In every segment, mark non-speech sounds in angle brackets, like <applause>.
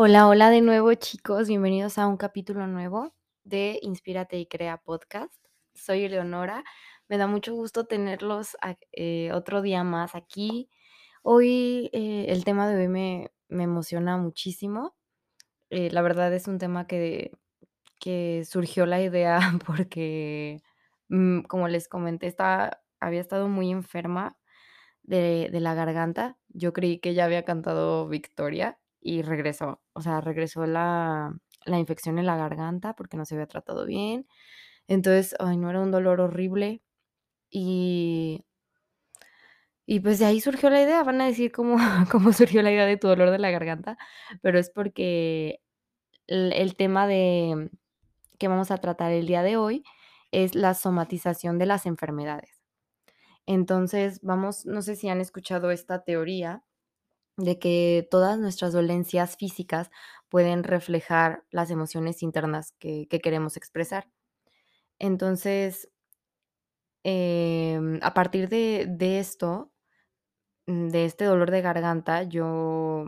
Hola, hola de nuevo chicos, bienvenidos a un capítulo nuevo de Inspírate y Crea Podcast. Soy Eleonora, me da mucho gusto tenerlos eh, otro día más aquí. Hoy eh, el tema de hoy me, me emociona muchísimo. Eh, la verdad es un tema que, que surgió la idea <laughs> porque, mm, como les comenté, estaba, había estado muy enferma de de la garganta. Yo creí que ya había cantado victoria y regresó. O sea, regresó la la infección en la garganta porque no se había tratado bien. Entonces, ay, no, era un dolor horrible y y pues de ahí surgió la idea. Van a decir cómo <laughs> cómo surgió la idea de tu dolor de la garganta, pero es porque el el tema de que vamos a tratar el día de hoy es la somatización de las enfermedades. Entonces, vamos no sé si han escuchado esta teoría de que todas nuestras dolencias físicas pueden reflejar las emociones internas que que queremos expresar. Entonces, em, a partir de de esto, mm, de este dolor de garganta, yo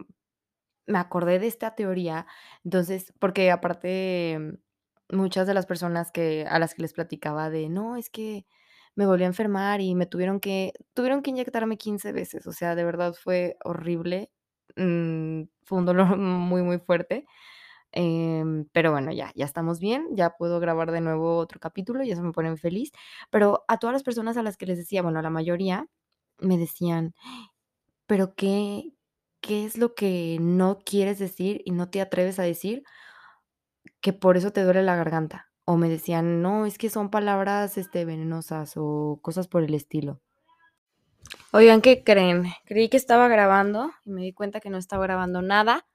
me acordé de esta teoría, entonces, porque aparte, muchas de las personas que a las que les platicaba de: "No, es que me volví a enfermar y me tuvieron que tuvieron que inyectarme 15 veces", o sea, de verdad fue horrible, mm, fue un dolor <laughs> muy, muy fuerte, em, pero bueno, ya ya estamos bien, ya puedo grabar de nuevo otro capítulo y eso me pone feliz, pero a todas las personas a las que les decía, bueno, a la mayoría, me decían: pero, ¿qué qué es lo que no quieres decir y no te atreves a decir, que por eso te duele la garganta? O me decían: "No, es que son palabras, este, venenosas", o cosas por el estilo. Oigan, ¿qué creen? Creí que estaba grabando y me di cuenta que no estaba grabando nada,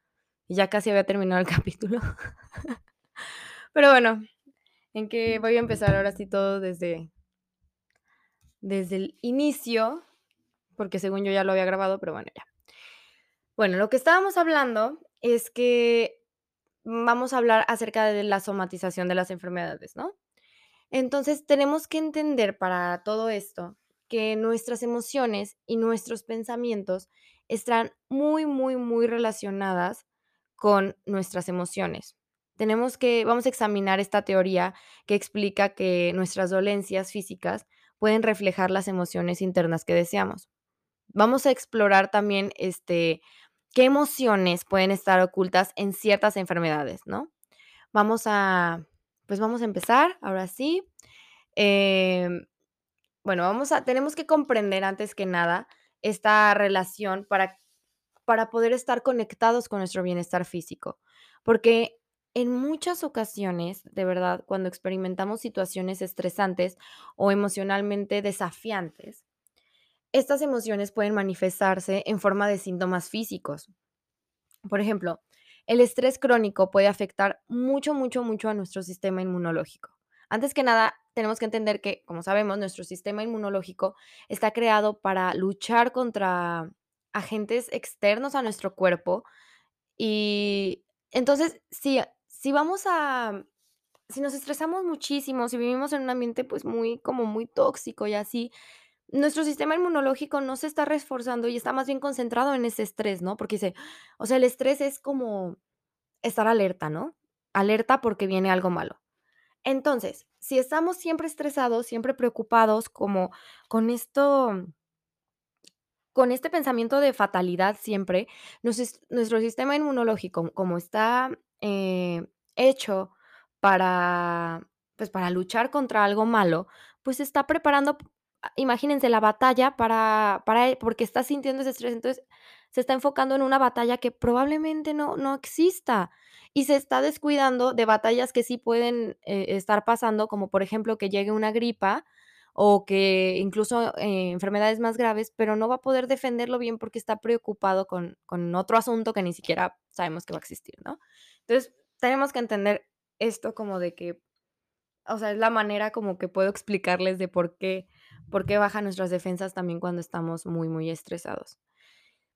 y ya casi había terminado el <laughs> capítulo. Pero bueno, en que voy a empezar ahora sí todo desde desde el inicio, porque según yo ya lo había grabado, pero bueno, ya. Bueno, lo que estábamos hablando es que vamos a hablar acerca de la somatización de las enfermedades, ¿no? Entonces, tenemos que entender para todo esto que nuestras emociones y nuestros pensamientos están muy, muy, muy relacionadas con nuestras emociones. Tenemos que, vamos a examinar esta teoría que explica que nuestras dolencias físicas pueden reflejar las emociones internas que deseamos. Vamos a explorar también este, qué emociones pueden estar ocultas en ciertas enfermedades, ¿no? Vamos a, pues vamos a empezar, ahora sí. Em, bueno, vamos a, tenemos que comprender antes que nada esta relación para, para poder estar conectados con nuestro bienestar físico, porque en muchas ocasiones, de verdad, cuando experimentamos situaciones estresantes o emocionalmente desafiantes, estas emociones pueden manifestarse en forma de síntomas físicos. Por ejemplo, el estrés crónico puede afectar mucho, mucho, mucho a nuestro sistema inmunológico. Antes que nada, tenemos que entender que, como sabemos, nuestro sistema inmunológico está creado para luchar contra agentes externos a nuestro cuerpo. Y entonces, si, si vamos a, si nos estresamos muchísimo, si vivimos en un ambiente pues muy, como muy tóxico y así, nuestro sistema inmunológico no se está reforzando y está más bien concentrado en ese estrés, ¿no? Porque dice, o sea, el estrés es como estar alerta, ¿no? Alerta porque viene algo malo. Entonces, si estamos siempre estresados, siempre preocupados, como con esto, con este pensamiento de fatalidad siempre, nuestro sistema inmunológico, como está eh, hecho para, pues, para luchar contra algo malo, pues está preparando, imagínense la batalla para, para, porque está sintiendo ese estrés, entonces se está enfocando en una batalla que probablemente no, no exista y se está descuidando de batallas que sí pueden eh, estar pasando, como por ejemplo que llegue una gripa o que incluso, eh, enfermedades más graves, pero no va a poder defenderlo bien porque está preocupado con con otro asunto que ni siquiera sabemos que va a existir, ¿no? Entonces, tenemos que entender esto como de que, o sea, es la manera como que puedo explicarles de por qué por qué bajan nuestras defensas también cuando estamos muy, muy estresados.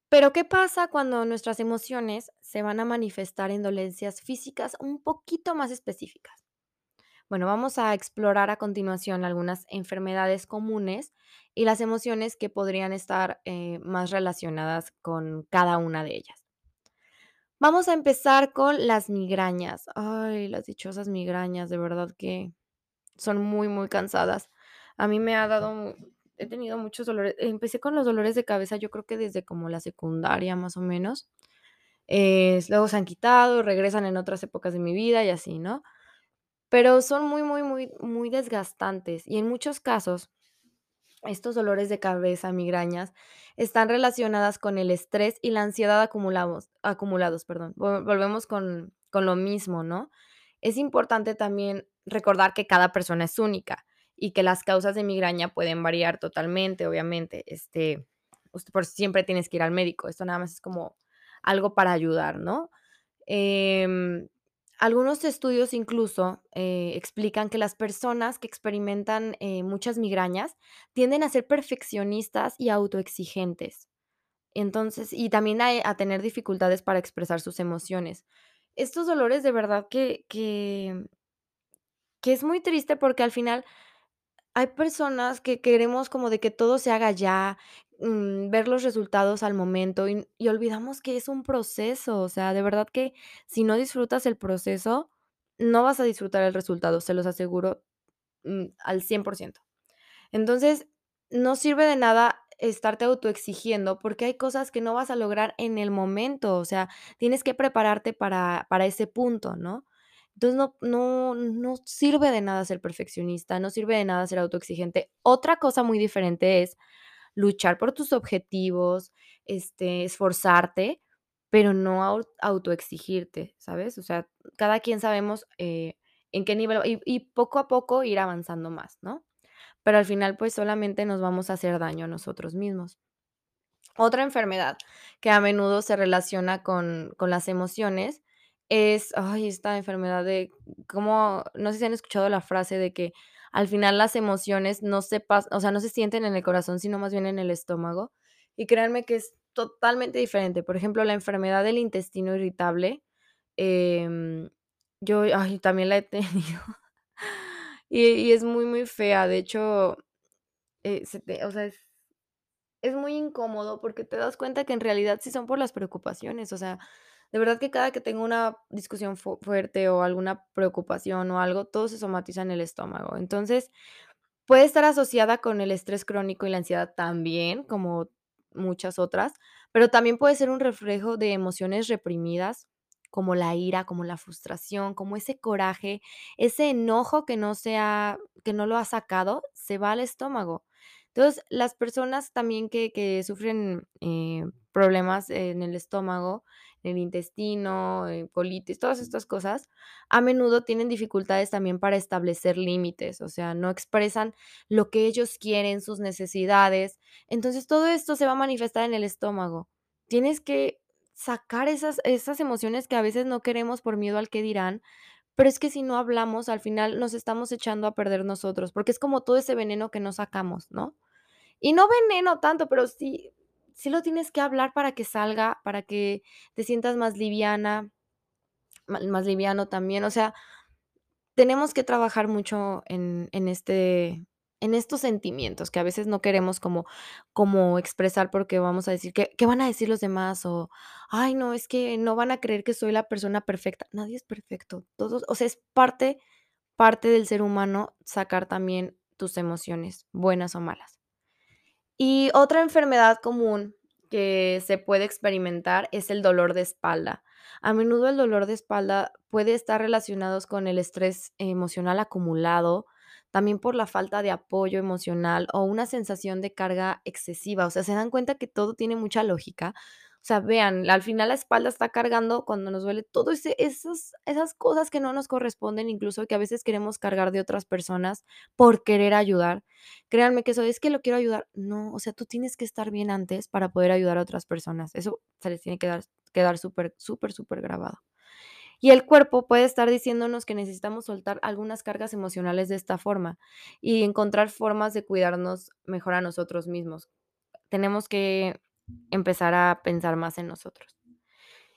Pero, ¿qué pasa cuando nuestras emociones se van a manifestar en dolencias físicas un poquito más específicas? Bueno, vamos a explorar a continuación algunas enfermedades comunes y las emociones que podrían estar eh, más relacionadas con cada una de ellas. Vamos a empezar con las migrañas. Ay, las dichosas migrañas, de verdad que son muy, muy cansadas. A mí me ha dado he tenido muchos dolores. Empecé con los dolores de cabeza, yo creo que desde como la secundaria, más o menos. Eh, luego se han quitado, regresan en otras épocas de mi vida y así, ¿no? Pero son muy, muy, muy, muy desgastantes y en muchos casos estos dolores de cabeza, migrañas, están relacionadas con el estrés y la ansiedad acumulados acumulados, perdón. Vo volvemos con con lo mismo, ¿no? Es importante también recordar que cada persona es única y que las causas de migraña pueden variar totalmente, obviamente, este, usted por siempre tienes que ir al médico. Esto nada más es como algo para ayudar, ¿no? Em, algunos estudios incluso, eh, explican que las personas que experimentan, eh, muchas migrañas tienden a ser perfeccionistas y autoexigentes. Entonces, y también a, tener dificultades para expresar sus emociones. Estos dolores de verdad que que es muy triste porque al final hay personas que queremos como de que todo se haga ya, mm, ver los resultados al momento y y olvidamos que es un proceso, o sea, de verdad que si no disfrutas el proceso, no vas a disfrutar el resultado, se los aseguro, mm, al 100%. Entonces, no sirve de nada estarte autoexigiendo, porque hay cosas que no vas a lograr en el momento, o sea, tienes que prepararte para para ese punto, ¿no? Entonces, no no no sirve de nada ser perfeccionista, no sirve de nada ser autoexigente. Otra cosa muy diferente es luchar por tus objetivos, este, esforzarte, pero no au autoexigirte, ¿sabes? O sea, cada quien sabemos, eh, en qué nivel y y poco a poco ir avanzando más, ¿no? Pero al final, pues, solamente nos vamos a hacer daño a nosotros mismos. Otra enfermedad que a menudo se relaciona con con las emociones es, ay, esta enfermedad de cómo no sé si han escuchado la frase de que al final las emociones no se pas o sea, no se sienten en el corazón, sino más bien en el estómago. Y créanme que es totalmente diferente. Por ejemplo, la enfermedad del intestino irritable, em, yo, ay, también la he <laughs> tenido. Y y es muy, muy fea. De hecho, eh, se te o sea, es es muy incómodo porque te das cuenta que en realidad sí son por las preocupaciones, o sea, de verdad que cada que tengo una discusión fu fuerte o alguna preocupación o algo, todo se somatiza en el estómago. Entonces, puede estar asociada con el estrés crónico y la ansiedad también, como muchas otras, pero también puede ser un reflejo de emociones reprimidas, como la ira, como la frustración, como ese coraje, ese enojo que no se ha que no lo ha sacado, se va al estómago. Entonces, las personas también que que sufren, eh, problemas en el estómago, en el intestino, colitis, todas estas cosas, a menudo tienen dificultades también para establecer límites, o sea, no expresan lo que ellos quieren, sus necesidades. Entonces, todo esto se va a manifestar en el estómago. Tienes que sacar esas esas emociones que a veces no queremos por miedo al qué dirán, pero es que si no hablamos, al final nos estamos echando a perder nosotros, porque es como todo ese veneno que no sacamos, ¿no? Y no veneno tanto, pero sí sí lo tienes que hablar para que salga, para que te sientas más liviana, más liviano también, o sea, tenemos que trabajar mucho en en este en estos sentimientos que a veces no queremos como como expresar porque vamos a decir: "¿Qué qué van a decir los demás?", o: "Ay, no, es que no van a creer que soy la persona perfecta". Nadie es perfecto, todos o sea, es parte parte del ser humano sacar también tus emociones, buenas o malas. Y otra enfermedad común que se puede experimentar es el dolor de espalda. A menudo el dolor de espalda puede estar relacionados con el estrés emocional acumulado, también por la falta de apoyo emocional o una sensación de carga excesiva. O sea, ¿se dan cuenta que todo tiene mucha lógica? O sea, vean, al final la espalda está cargando cuando nos duele todo ese esos esas cosas que no nos corresponden, incluso que a veces queremos cargar de otras personas por querer ayudar. Créanme que eso es que lo quiero ayudar. No, o sea, tú tienes que estar bien antes para poder ayudar a otras personas. Eso se les tiene que dar quedar súper, súper, súper grabado. Y el cuerpo puede estar diciéndonos que necesitamos soltar algunas cargas emocionales de esta forma y encontrar formas de cuidarnos mejor a nosotros mismos. Tenemos que empezar a pensar más en nosotros.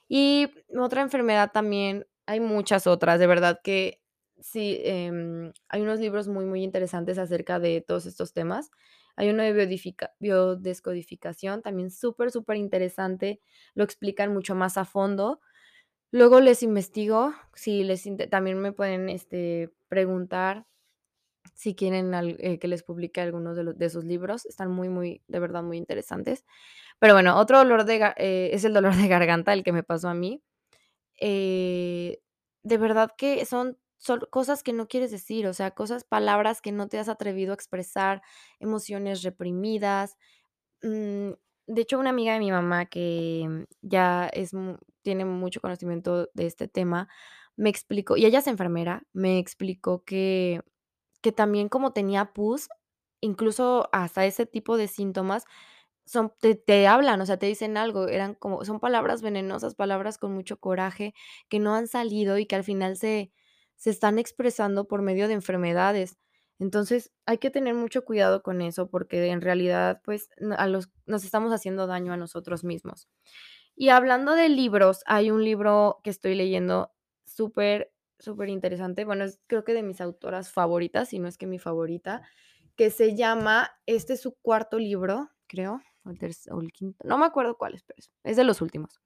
Y otra enfermedad también, hay muchas otras, de verdad que sí, em, hay unos libros muy, muy interesantes acerca de todos estos temas. Hay uno de biodescodificación, también súper, superinteresante, lo explican mucho más a fondo. Luego les investigo, si les también me pueden, este, preguntar si quieren al eh, que les publique algunos de de sus libros, están muy, muy, de verdad, muy interesantes. Pero bueno, otro dolor de eh, es el dolor de garganta, el que me pasó a mí. Eh, de verdad que son son cosas que no quieres decir, o sea, cosas, palabras que no te has atrevido a expresar, emociones reprimidas. Mm, de hecho, una amiga de mi mamá que ya es tiene mucho conocimiento de este tema, me explicó y ella es enfermera, me explicó que que también como tenía pus, incluso hasta ese tipo de síntomas son te hablan, o sea, te dicen algo, eran como son palabras venenosas, palabras con mucho coraje, que no han salido y que al final se se están expresando por medio de enfermedades. Entonces, hay que tener mucho cuidado con eso, porque en realidad, pues, a los nos estamos haciendo daño a nosotros mismos. Y hablando de libros, hay un libro que estoy leyendo súper, superinteresante, bueno, es creo que de mis autoras favoritas, si no es que mi favorita, que se llama este es su cuarto libro, creo, o el o el quinto, no me acuerdo cuál es, pero es de los últimos.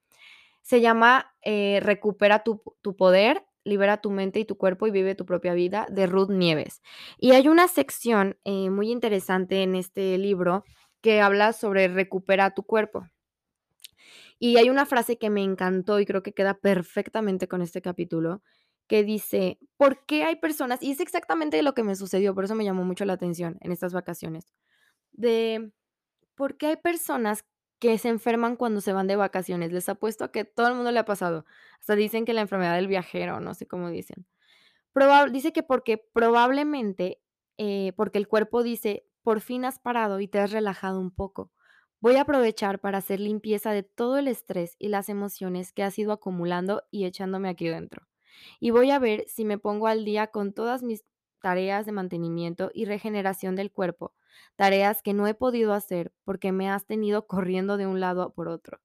Se llama, eh, Recupera tu tu poder, libera tu mente y tu cuerpo y vive tu propia vida, de Ruth Nieves. Y hay una sección, eh, muy interesante en este libro que habla sobre recupera tu cuerpo. Y hay una frase que me encantó y creo que queda perfectamente con este capítulo, que dice: "¿Por qué hay personas?", y es exactamente lo que me sucedió, por eso me llamó mucho la atención en estas vacaciones, de: "¿Por qué hay personas que se enferman cuando se van de vacaciones?". Les apuesto a que todo el mundo le ha pasado. Hasta dicen que la enfermedad del viajero, no sé cómo dicen. Dice que porque probablemente, eh, porque el cuerpo dice: "Por fin has parado y te has relajado un poco. Voy a aprovechar para hacer limpieza de todo el estrés y las emociones que has ido acumulando y echándome aquí dentro. Y voy a ver si me pongo al día con todas mis tareas de mantenimiento y regeneración del cuerpo, tareas que no he podido hacer porque me has tenido corriendo de un lado por otro,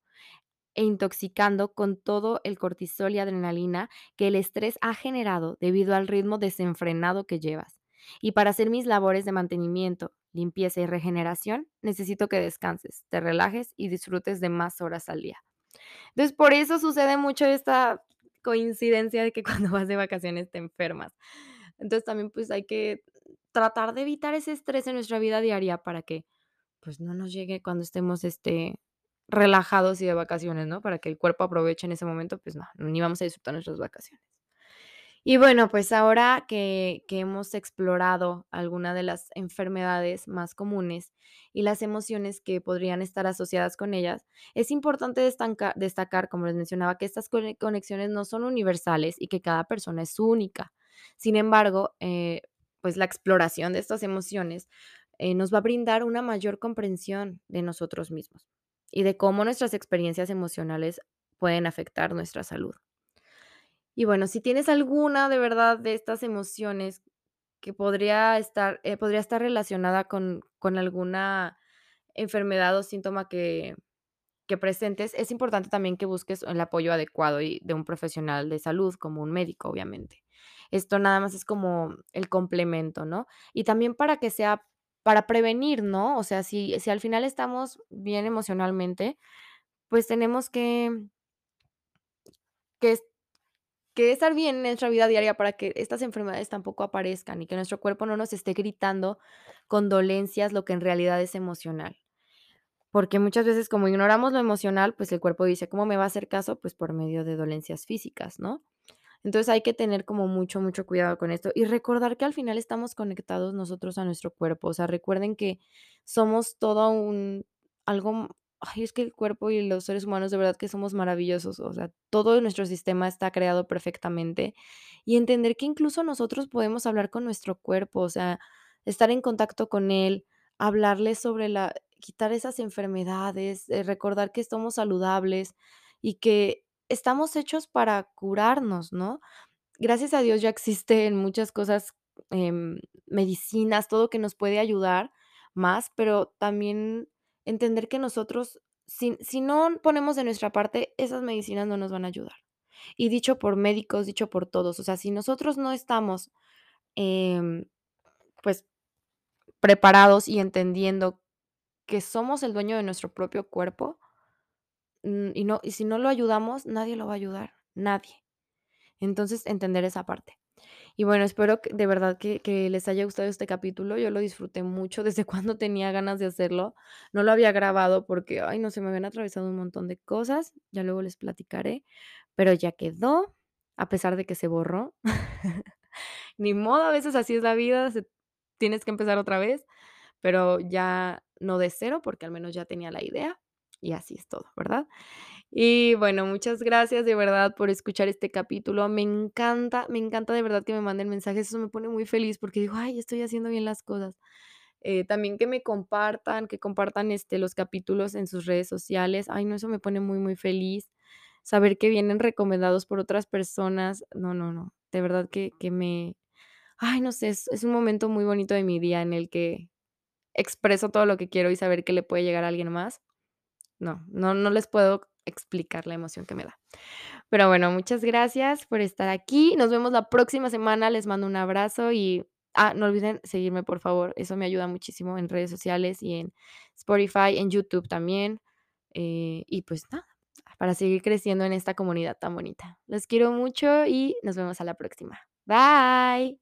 e intoxicando con todo el cortisol y adrenalina que el estrés ha generado debido al ritmo desenfrenado que llevas. Y para hacer mis labores de mantenimiento, limpieza y regeneración, necesito que descanses, te relajes y disfrutes de más horas al día". Entonces, por eso sucede mucho esta coincidencia de que cuando vas de vacaciones te enfermas. Entonces, también, pues, hay que tratar de evitar ese estrés en nuestra vida diaria para que, pues, no nos llegue cuando estemos, este, relajados y de vacaciones, ¿no? Para que el cuerpo aproveche en ese momento, pues no, ni vamos a disfrutar nuestras vacaciones. Y bueno, pues ahora que hemos explorado alguna de las enfermedades más comunes y las emociones que podrían estar asociadas con ellas, es importante destacar, como les mencionaba, que estas cone conexiones no son universales y que cada persona es única. Sin embargo, eh, pues la exploración de estas emociones, eh, nos va a brindar una mayor comprensión de nosotros mismos y de cómo nuestras experiencias emocionales pueden afectar nuestra salud. Y bueno, si tienes alguna de verdad de estas emociones que podría estar, eh, podría estar relacionada con con alguna enfermedad o síntoma que que presentes, es importante también que busques el apoyo adecuado y de un profesional de salud, como un médico, obviamente. Esto nada más es como el complemento, ¿no? Y también para que sea para prevenir, ¿no? O sea, si si al final estamos bien emocionalmente, pues tenemos que que que estar bien en nuestra vida diaria para que estas enfermedades tampoco aparezcan y que nuestro cuerpo no nos esté gritando con dolencias lo que en realidad es emocional. Porque muchas veces, como ignoramos lo emocional, pues el cuerpo dice: "¿Cómo me va a hacer caso?". Pues por medio de dolencias físicas, ¿no? Entonces, hay que tener como mucho, mucho cuidado con esto y recordar que al final estamos conectados nosotros a nuestro cuerpo. O sea, recuerden que somos todo un algo ay, es que el cuerpo y los seres humanos de verdad que somos maravillosos. O sea, todo nuestro sistema está creado perfectamente y entender que incluso nosotros podemos hablar con nuestro cuerpo, o sea, estar en contacto con él, hablarle sobre la quitar esas enfermedades, eh, recordar que somos saludables y que estamos hechos para curarnos, ¿no? Gracias a Dios ya existen muchas cosas, em, medicinas, todo que nos puede ayudar más, pero también entender que nosotros, si si no ponemos de nuestra parte, esas medicinas no nos van a ayudar. Y dicho por médicos, dicho por todos, o sea, si nosotros no estamos, em, pues, preparados y entendiendo que somos el dueño de nuestro propio cuerpo mm, y no y si no lo ayudamos, nadie lo va a ayudar. nadie. Entonces, entender esa parte. Y bueno, espero que de verdad que les haya gustado este capítulo. Yo lo disfruté mucho <laughs> desde cuando tenía ganas de hacerlo. No lo había grabado porque, ay, no se me habían atravesado un montón de cosas, ya luego les platicaré, pero ya quedó, a pesar de que se borró. <laughs> Ni modo, a veces así es la vida, tienes que empezar otra vez, pero ya no de cero, porque al menos ya tenía la idea y así es todo, ¿verdad? Y bueno, muchas gracias de verdad por escuchar este capítulo. Me encanta, me encanta de verdad que me manden mensajes, eso me pone muy feliz porque digo: "Ay, estoy haciendo bien las cosas". Eh, también que me compartan, que compartan, este, los capítulos en sus redes sociales. Ay, no, eso me pone muy, muy feliz. Saber que vienen recomendados por otras personas. No, no, no. De verdad que que me ay, no sé, es es un momento muy bonito de mi día en el que expreso todo lo que quiero y saber que le puede llegar a alguien más. No, no, no les puedo explicar la emoción que me da. Pero bueno, muchas gracias por estar aquí. Nos vemos la próxima semana. Les mando un abrazo y, ah, no olviden seguirme, por favor. Eso me ayuda muchísimo en redes sociales y en Spotify, en YouTube también. Eh, y pues nada, para seguir creciendo en esta comunidad tan bonita. Los quiero mucho y nos vemos a la próxima. Bye.